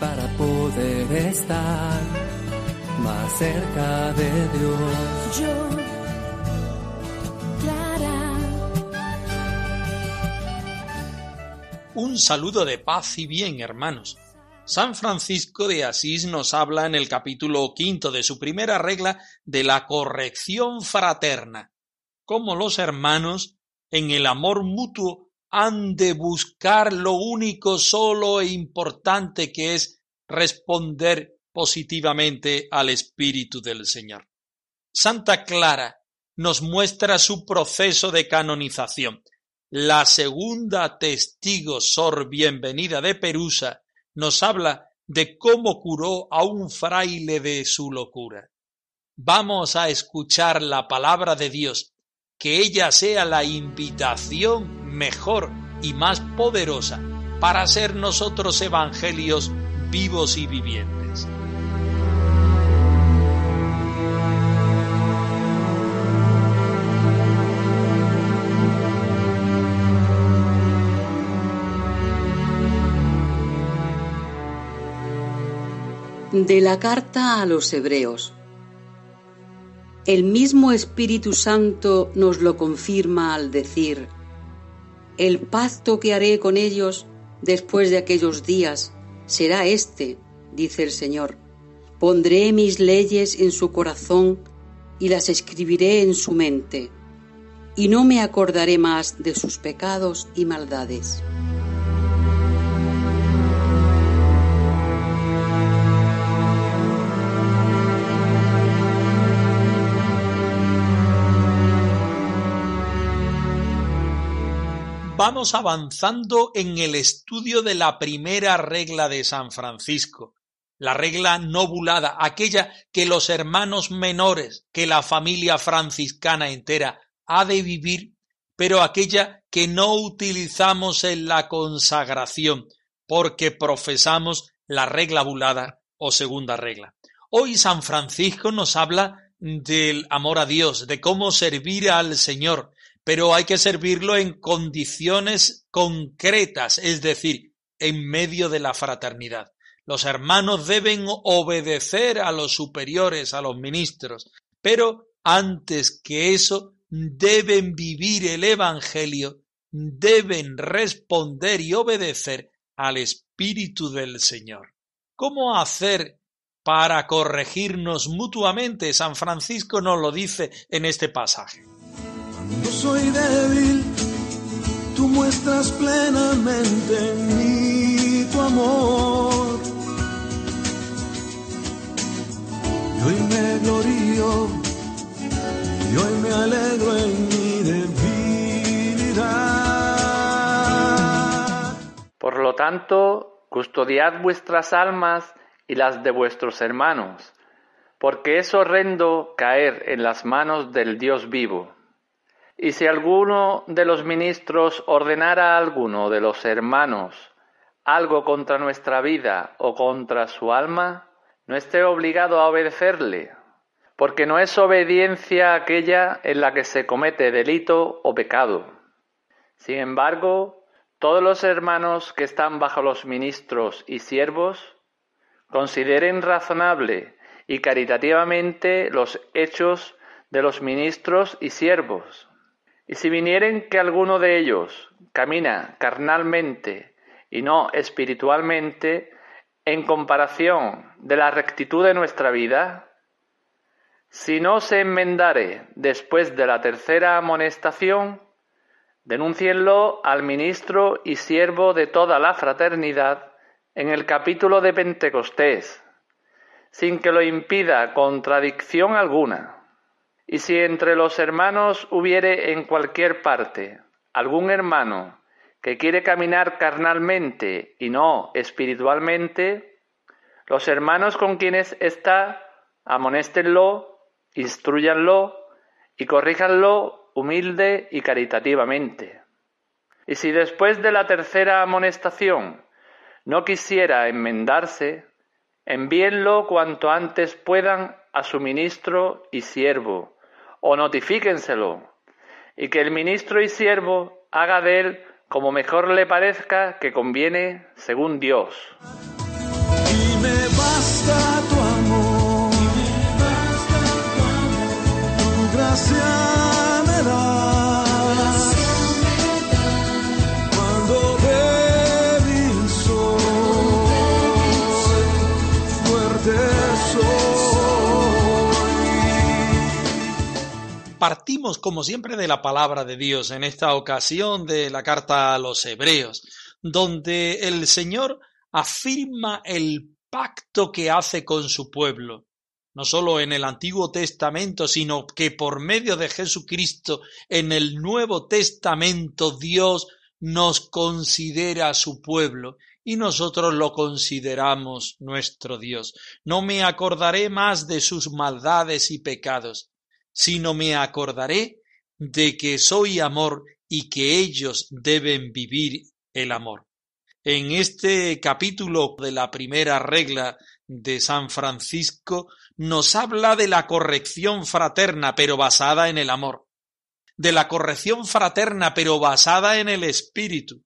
Para poder estar más cerca de Dios. Yo, Clara, Un saludo de paz y bien, hermanos. San Francisco de Asís nos habla en el capítulo quinto de su primera regla de la corrección fraterna, cómo los hermanos en el amor mutuo han de buscar lo único, solo e importante que es responder positivamente al Espíritu del Señor. Santa Clara nos muestra su proceso de canonización. La segunda testigo Sor Bienvenida de Perusa nos habla de cómo curó a un fraile de su locura. Vamos a escuchar la palabra de Dios, que ella sea la invitación mejor y más poderosa para ser nosotros evangelios vivos y vivientes. De la carta a los Hebreos. El mismo Espíritu Santo nos lo confirma al decir, el pacto que haré con ellos después de aquellos días será este, dice el Señor. Pondré mis leyes en su corazón y las escribiré en su mente, y no me acordaré más de sus pecados y maldades. Vamos avanzando en el estudio de la primera regla de San Francisco, la regla nobulada, aquella que los hermanos menores, que la familia franciscana entera ha de vivir, pero aquella que no utilizamos en la consagración, porque profesamos la regla bulada o segunda regla. Hoy San Francisco nos habla del amor a Dios, de cómo servir al Señor, pero hay que servirlo en condiciones concretas, es decir, en medio de la fraternidad. Los hermanos deben obedecer a los superiores, a los ministros, pero antes que eso deben vivir el Evangelio, deben responder y obedecer al Espíritu del Señor. ¿Cómo hacer para corregirnos mutuamente? San Francisco nos lo dice en este pasaje. Cuando soy débil, tú muestras plenamente en mí tu amor. Y hoy me glorío, y hoy me alegro en mi debilidad. Por lo tanto, custodiad vuestras almas y las de vuestros hermanos, porque es horrendo caer en las manos del Dios vivo. Y si alguno de los ministros ordenara a alguno de los hermanos algo contra nuestra vida o contra su alma, no esté obligado a obedecerle, porque no es obediencia aquella en la que se comete delito o pecado. Sin embargo, todos los hermanos que están bajo los ministros y siervos consideren razonable y caritativamente los hechos de los ministros y siervos. Y si vinieren que alguno de ellos camina carnalmente y no espiritualmente, en comparación de la rectitud de nuestra vida, si no se enmendare después de la tercera amonestación, denúncienlo al ministro y siervo de toda la fraternidad en el capítulo de Pentecostés, sin que lo impida contradicción alguna. Y si entre los hermanos hubiere en cualquier parte algún hermano que quiere caminar carnalmente y no espiritualmente, los hermanos con quienes está, amonéstenlo, instruyanlo y corríjanlo humilde y caritativamente. Y si después de la tercera amonestación no quisiera enmendarse, envíenlo cuanto antes puedan a su ministro y siervo, o notifíquenselo, y que el ministro y siervo haga de él como mejor le parezca que conviene según Dios. Partimos, como siempre, de la palabra de Dios, en esta ocasión de la carta a los Hebreos, donde el Señor afirma el pacto que hace con su pueblo, no solo en el Antiguo Testamento, sino que por medio de Jesucristo en el Nuevo Testamento Dios nos considera su pueblo y nosotros lo consideramos nuestro Dios. No me acordaré más de sus maldades y pecados, sino me acordaré de que soy amor y que ellos deben vivir el amor. En este capítulo de la primera regla de San Francisco nos habla de la corrección fraterna, pero basada en el amor, de la corrección fraterna, pero basada en el espíritu,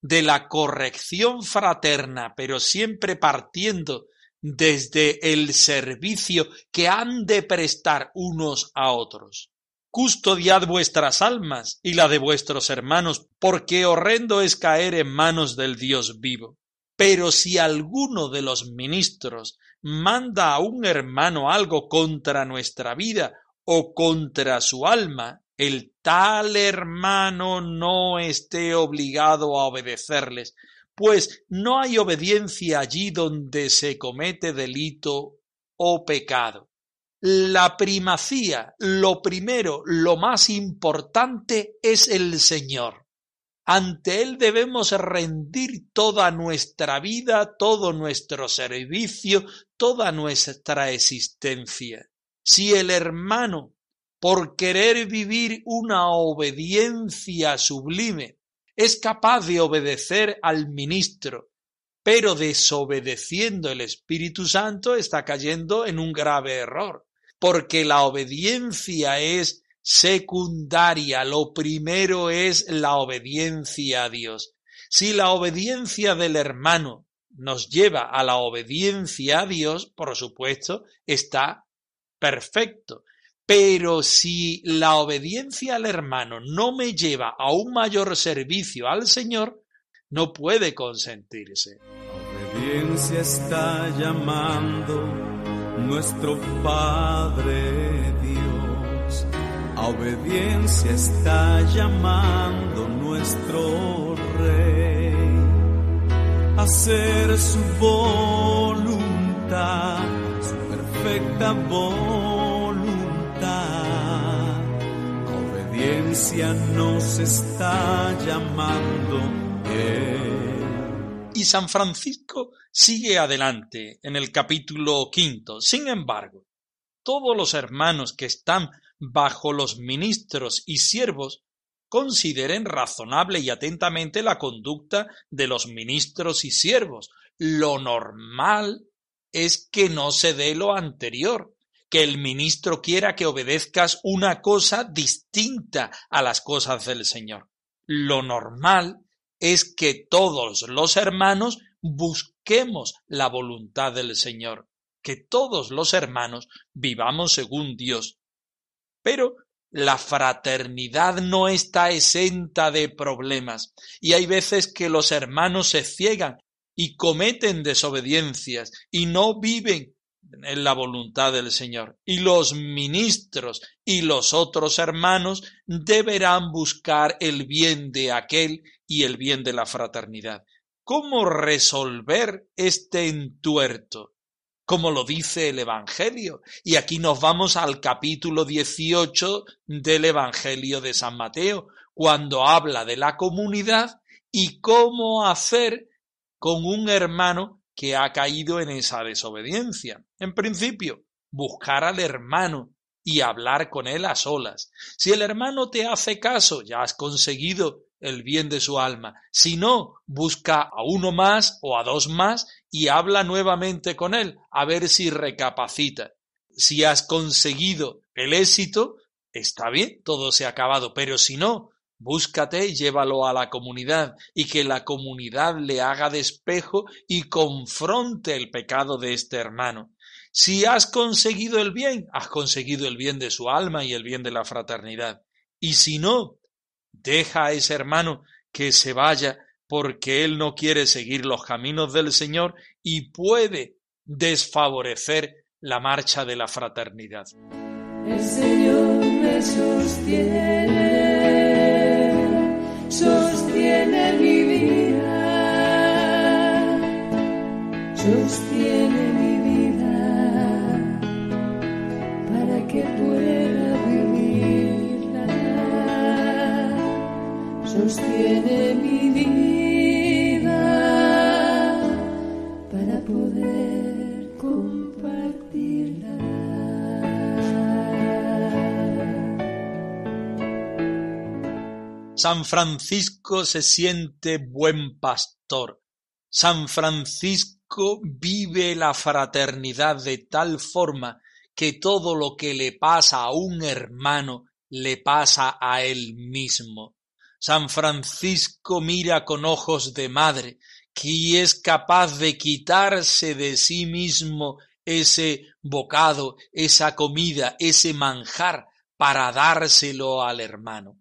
de la corrección fraterna, pero siempre partiendo desde el servicio que han de prestar unos a otros. Custodiad vuestras almas y la de vuestros hermanos, porque horrendo es caer en manos del Dios vivo. Pero si alguno de los ministros manda a un hermano algo contra nuestra vida o contra su alma, el tal hermano no esté obligado a obedecerles, pues no hay obediencia allí donde se comete delito o pecado. La primacía, lo primero, lo más importante es el Señor. Ante Él debemos rendir toda nuestra vida, todo nuestro servicio, toda nuestra existencia. Si el hermano, por querer vivir una obediencia sublime, es capaz de obedecer al ministro, pero desobedeciendo el Espíritu Santo está cayendo en un grave error, porque la obediencia es secundaria, lo primero es la obediencia a Dios. Si la obediencia del hermano nos lleva a la obediencia a Dios, por supuesto, está perfecto. Pero si la obediencia al hermano no me lleva a un mayor servicio al Señor, no puede consentirse. Obediencia está llamando nuestro Padre Dios. A obediencia está llamando nuestro Rey. A hacer su voluntad, su perfecta voluntad. Nos está llamando. Y San Francisco sigue adelante en el capítulo quinto. Sin embargo, todos los hermanos que están bajo los ministros y siervos consideren razonable y atentamente la conducta de los ministros y siervos. Lo normal es que no se dé lo anterior, que el ministro quiera que obedezcas una cosa distinta a las cosas del Señor. Lo normal es que todos los hermanos busquemos la voluntad del Señor, que todos los hermanos vivamos según Dios. Pero la fraternidad no está exenta de problemas, y hay veces que los hermanos se ciegan y cometen desobediencias y no viven en la voluntad del Señor. Y los ministros y los otros hermanos deberán buscar el bien de aquel y el bien de la fraternidad. ¿Cómo resolver este entuerto? Como lo dice el Evangelio. Y aquí nos vamos al capítulo 18 del Evangelio de San Mateo, cuando habla de la comunidad y cómo hacer con un hermano que ha caído en esa desobediencia. En principio, buscar al hermano y hablar con él a solas. Si el hermano te hace caso, ya has conseguido el bien de su alma. Si no, busca a uno más o a dos más y habla nuevamente con él, a ver si recapacita. Si has conseguido el éxito, está bien, todo se ha acabado, pero si no, búscate y llévalo a la comunidad y que la comunidad le haga despejo y confronte el pecado de este hermano. Si has conseguido el bien, has conseguido el bien de su alma y el bien de la fraternidad. Y si no, deja a ese hermano que se vaya porque él no quiere seguir los caminos del Señor y puede desfavorecer la marcha de la fraternidad. El Señor me sostiene, sostiene mi vida, sostiene San Francisco se siente buen pastor. San Francisco vive la fraternidad de tal forma que todo lo que le pasa a un hermano le pasa a él mismo. San Francisco mira con ojos de madre, que es capaz de quitarse de sí mismo ese bocado, esa comida, ese manjar, para dárselo al hermano.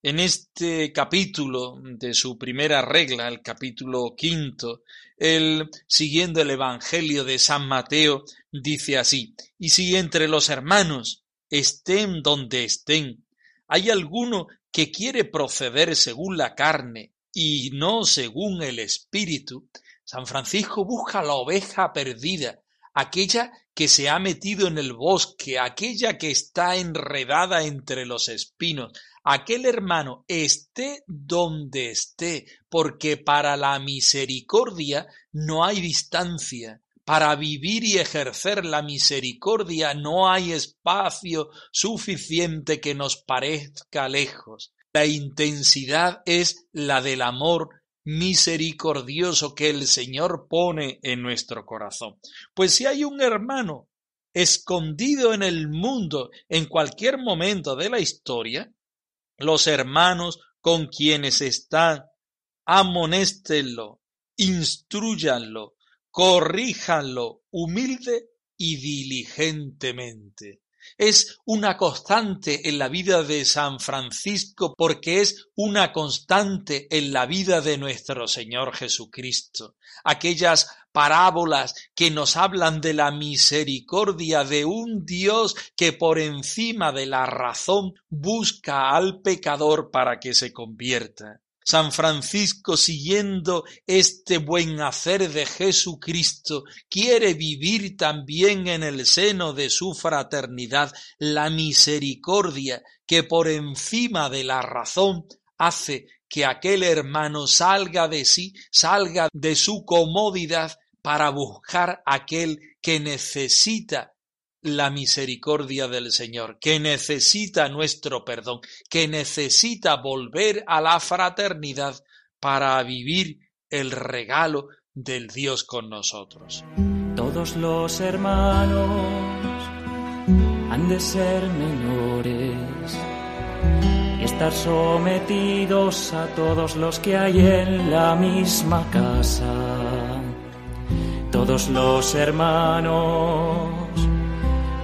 En este capítulo de su primera regla, el capítulo quinto, él, siguiendo el Evangelio de San Mateo, dice así, y si entre los hermanos estén donde estén, hay alguno que quiere proceder según la carne y no según el espíritu, San Francisco busca la oveja perdida, aquella que se ha metido en el bosque, aquella que está enredada entre los espinos, aquel hermano esté donde esté, porque para la misericordia no hay distancia. Para vivir y ejercer la misericordia no hay espacio suficiente que nos parezca lejos. La intensidad es la del amor misericordioso que el Señor pone en nuestro corazón. Pues si hay un hermano escondido en el mundo en cualquier momento de la historia, los hermanos con quienes están, amonéstenlo, instruyanlo, corríjanlo humilde y diligentemente. Es una constante en la vida de San Francisco porque es una constante en la vida de nuestro Señor Jesucristo. Aquellas parábolas que nos hablan de la misericordia de un Dios que por encima de la razón busca al pecador para que se convierta. San Francisco, siguiendo este buen hacer de Jesucristo, quiere vivir también en el seno de su fraternidad la misericordia que por encima de la razón hace que aquel hermano salga de sí, salga de su comodidad para buscar aquel que necesita la misericordia del Señor, que necesita nuestro perdón, que necesita volver a la fraternidad para vivir el regalo del Dios con nosotros. Todos los hermanos han de ser menores y estar sometidos a todos los que hay en la misma casa. Todos los hermanos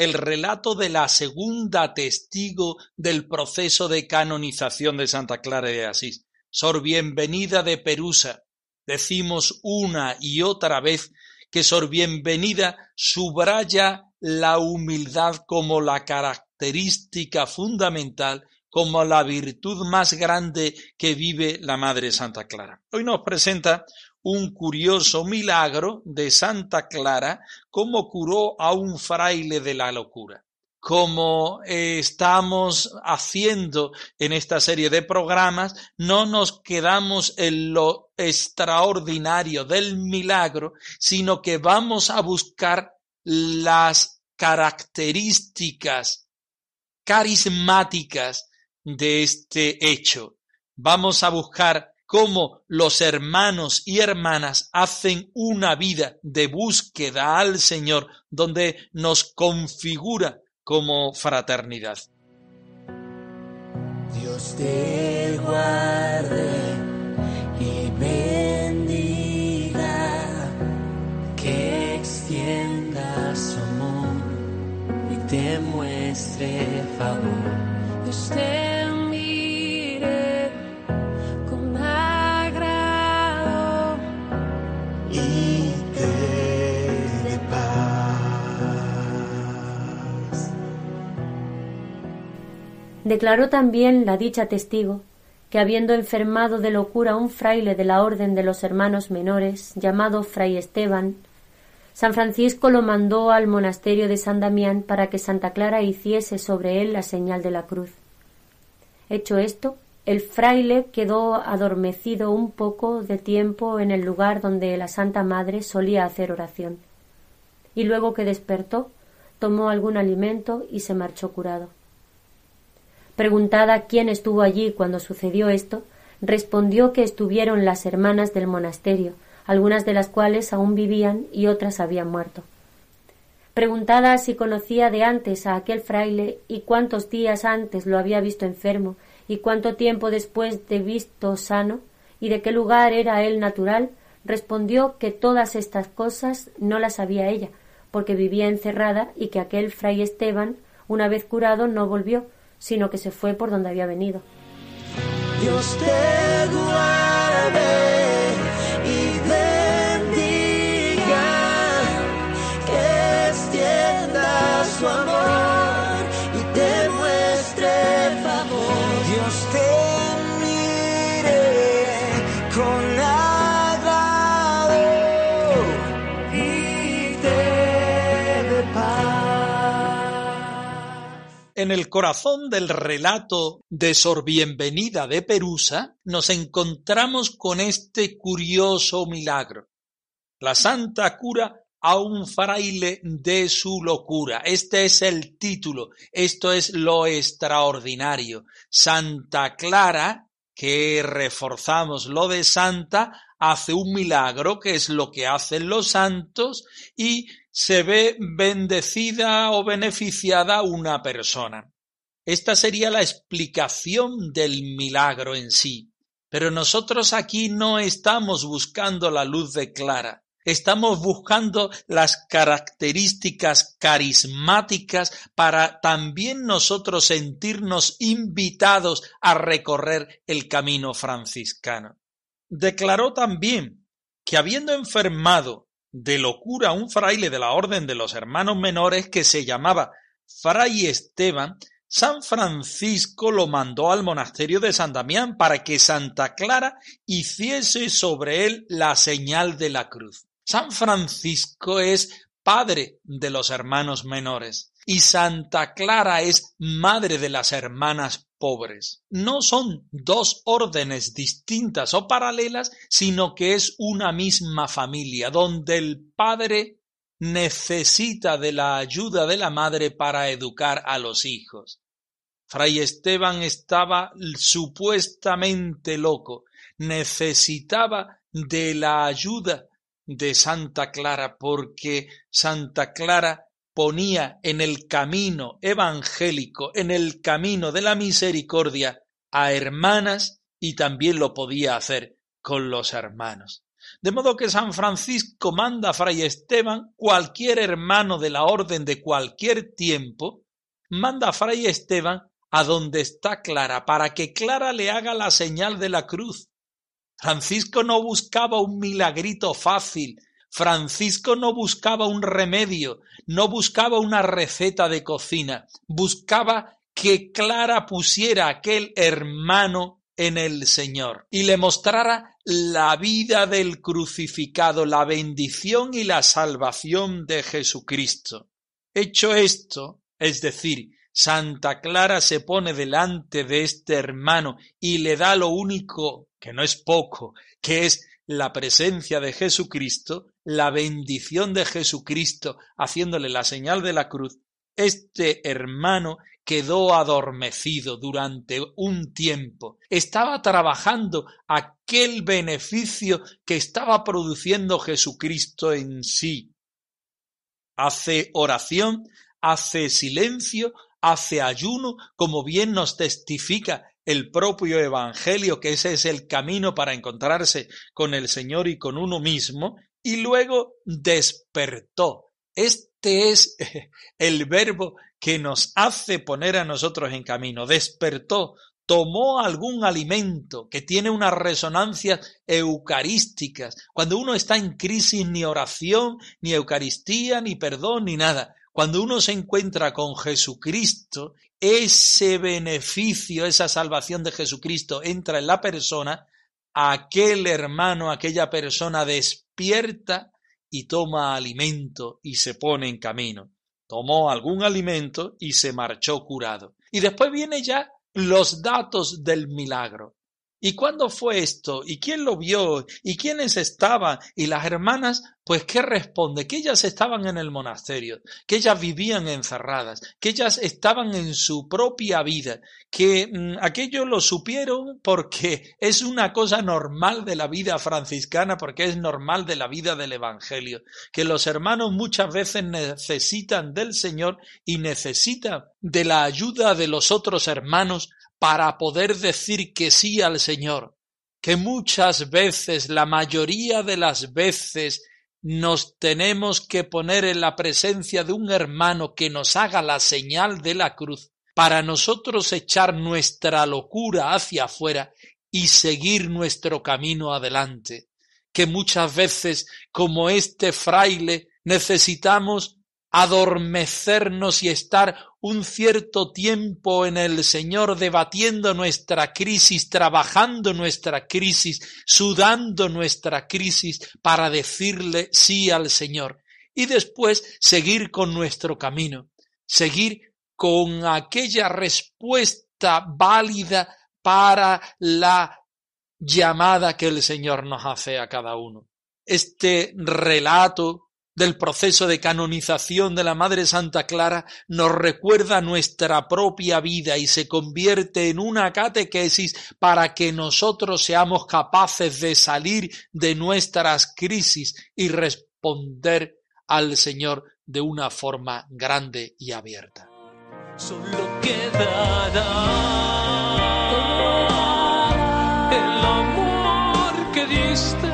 el relato de la segunda testigo del proceso de canonización de Santa Clara de Asís, Sor Bienvenida de Perusa. Decimos una y otra vez que Sor Bienvenida subraya la humildad como la característica fundamental, como la virtud más grande que vive la Madre Santa Clara. Hoy nos presenta un curioso milagro de Santa Clara, como curó a un fraile de la locura. Como estamos haciendo en esta serie de programas, no nos quedamos en lo extraordinario del milagro, sino que vamos a buscar las características carismáticas de este hecho. Vamos a buscar cómo los hermanos y hermanas hacen una vida de búsqueda al Señor donde nos configura como fraternidad. Dios te guarde y bendiga, que extienda su amor y te muestre favor. Dios Declaró también la dicha testigo que habiendo enfermado de locura un fraile de la orden de los hermanos menores, llamado fray Esteban, San Francisco lo mandó al monasterio de San Damián para que Santa Clara hiciese sobre él la señal de la cruz. Hecho esto, el fraile quedó adormecido un poco de tiempo en el lugar donde la Santa Madre solía hacer oración, y luego que despertó, tomó algún alimento y se marchó curado. Preguntada quién estuvo allí cuando sucedió esto, respondió que estuvieron las hermanas del monasterio, algunas de las cuales aún vivían y otras habían muerto. Preguntada si conocía de antes a aquel fraile y cuántos días antes lo había visto enfermo y cuánto tiempo después de visto sano y de qué lugar era él natural, respondió que todas estas cosas no las sabía ella, porque vivía encerrada y que aquel fray Esteban, una vez curado, no volvió, sino que se fue por donde había venido. Dios te guarde y bendiga, que extienda su amor En el corazón del relato de Sor Bienvenida de Perusa nos encontramos con este curioso milagro. La santa cura a un fraile de su locura. Este es el título, esto es lo extraordinario. Santa Clara, que reforzamos lo de santa, hace un milagro, que es lo que hacen los santos, y se ve bendecida o beneficiada una persona. Esta sería la explicación del milagro en sí. Pero nosotros aquí no estamos buscando la luz de Clara, estamos buscando las características carismáticas para también nosotros sentirnos invitados a recorrer el camino franciscano. Declaró también que habiendo enfermado de locura un fraile de la orden de los hermanos menores que se llamaba Fray Esteban, San Francisco lo mandó al monasterio de San Damián para que Santa Clara hiciese sobre él la señal de la cruz. San Francisco es padre de los hermanos menores y Santa Clara es madre de las hermanas pobres. No son dos órdenes distintas o paralelas, sino que es una misma familia, donde el padre necesita de la ayuda de la madre para educar a los hijos. Fray Esteban estaba supuestamente loco, necesitaba de la ayuda de Santa Clara porque Santa Clara ponía en el camino evangélico, en el camino de la misericordia a hermanas y también lo podía hacer con los hermanos. De modo que San Francisco manda a Fray Esteban, cualquier hermano de la orden de cualquier tiempo, manda a Fray Esteban a donde está Clara, para que Clara le haga la señal de la cruz. Francisco no buscaba un milagrito fácil, Francisco no buscaba un remedio, no buscaba una receta de cocina, buscaba que Clara pusiera aquel hermano en el Señor y le mostrara la vida del crucificado, la bendición y la salvación de Jesucristo. Hecho esto, es decir, Santa Clara se pone delante de este hermano y le da lo único, que no es poco, que es la presencia de Jesucristo, la bendición de Jesucristo, haciéndole la señal de la cruz, este hermano quedó adormecido durante un tiempo. Estaba trabajando aquel beneficio que estaba produciendo Jesucristo en sí. Hace oración, hace silencio, hace ayuno, como bien nos testifica el propio Evangelio, que ese es el camino para encontrarse con el Señor y con uno mismo, y luego despertó. Este es el verbo que nos hace poner a nosotros en camino. Despertó, tomó algún alimento que tiene unas resonancias eucarísticas. Cuando uno está en crisis, ni oración, ni Eucaristía, ni perdón, ni nada. Cuando uno se encuentra con Jesucristo, ese beneficio, esa salvación de Jesucristo entra en la persona, aquel hermano, aquella persona despierta y toma alimento y se pone en camino. Tomó algún alimento y se marchó curado. Y después viene ya los datos del milagro. ¿Y cuándo fue esto? ¿Y quién lo vio? ¿Y quiénes estaban? Y las hermanas, pues, ¿qué responde? Que ellas estaban en el monasterio, que ellas vivían encerradas, que ellas estaban en su propia vida, que mm, aquello lo supieron porque es una cosa normal de la vida franciscana, porque es normal de la vida del Evangelio, que los hermanos muchas veces necesitan del Señor y necesitan de la ayuda de los otros hermanos para poder decir que sí al Señor, que muchas veces, la mayoría de las veces, nos tenemos que poner en la presencia de un hermano que nos haga la señal de la cruz para nosotros echar nuestra locura hacia afuera y seguir nuestro camino adelante, que muchas veces, como este fraile, necesitamos adormecernos y estar un cierto tiempo en el Señor debatiendo nuestra crisis, trabajando nuestra crisis, sudando nuestra crisis para decirle sí al Señor y después seguir con nuestro camino, seguir con aquella respuesta válida para la llamada que el Señor nos hace a cada uno. Este relato del proceso de canonización de la Madre Santa Clara nos recuerda nuestra propia vida y se convierte en una catequesis para que nosotros seamos capaces de salir de nuestras crisis y responder al Señor de una forma grande y abierta. Solo quedará el amor que diste.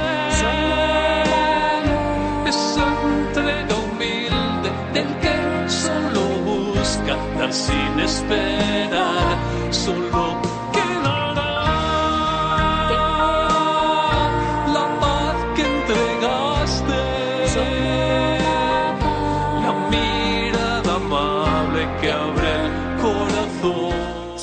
Sin esperar, solo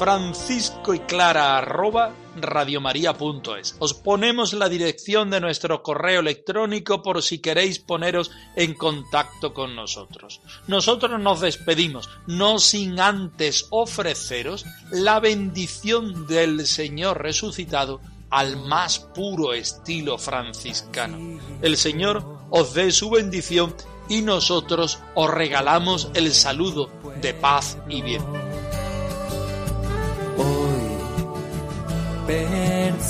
Francisco y Clara arroba radiomaria.es. Os ponemos la dirección de nuestro correo electrónico por si queréis poneros en contacto con nosotros. Nosotros nos despedimos, no sin antes ofreceros la bendición del Señor resucitado al más puro estilo franciscano. El Señor os dé su bendición y nosotros os regalamos el saludo de paz y bien.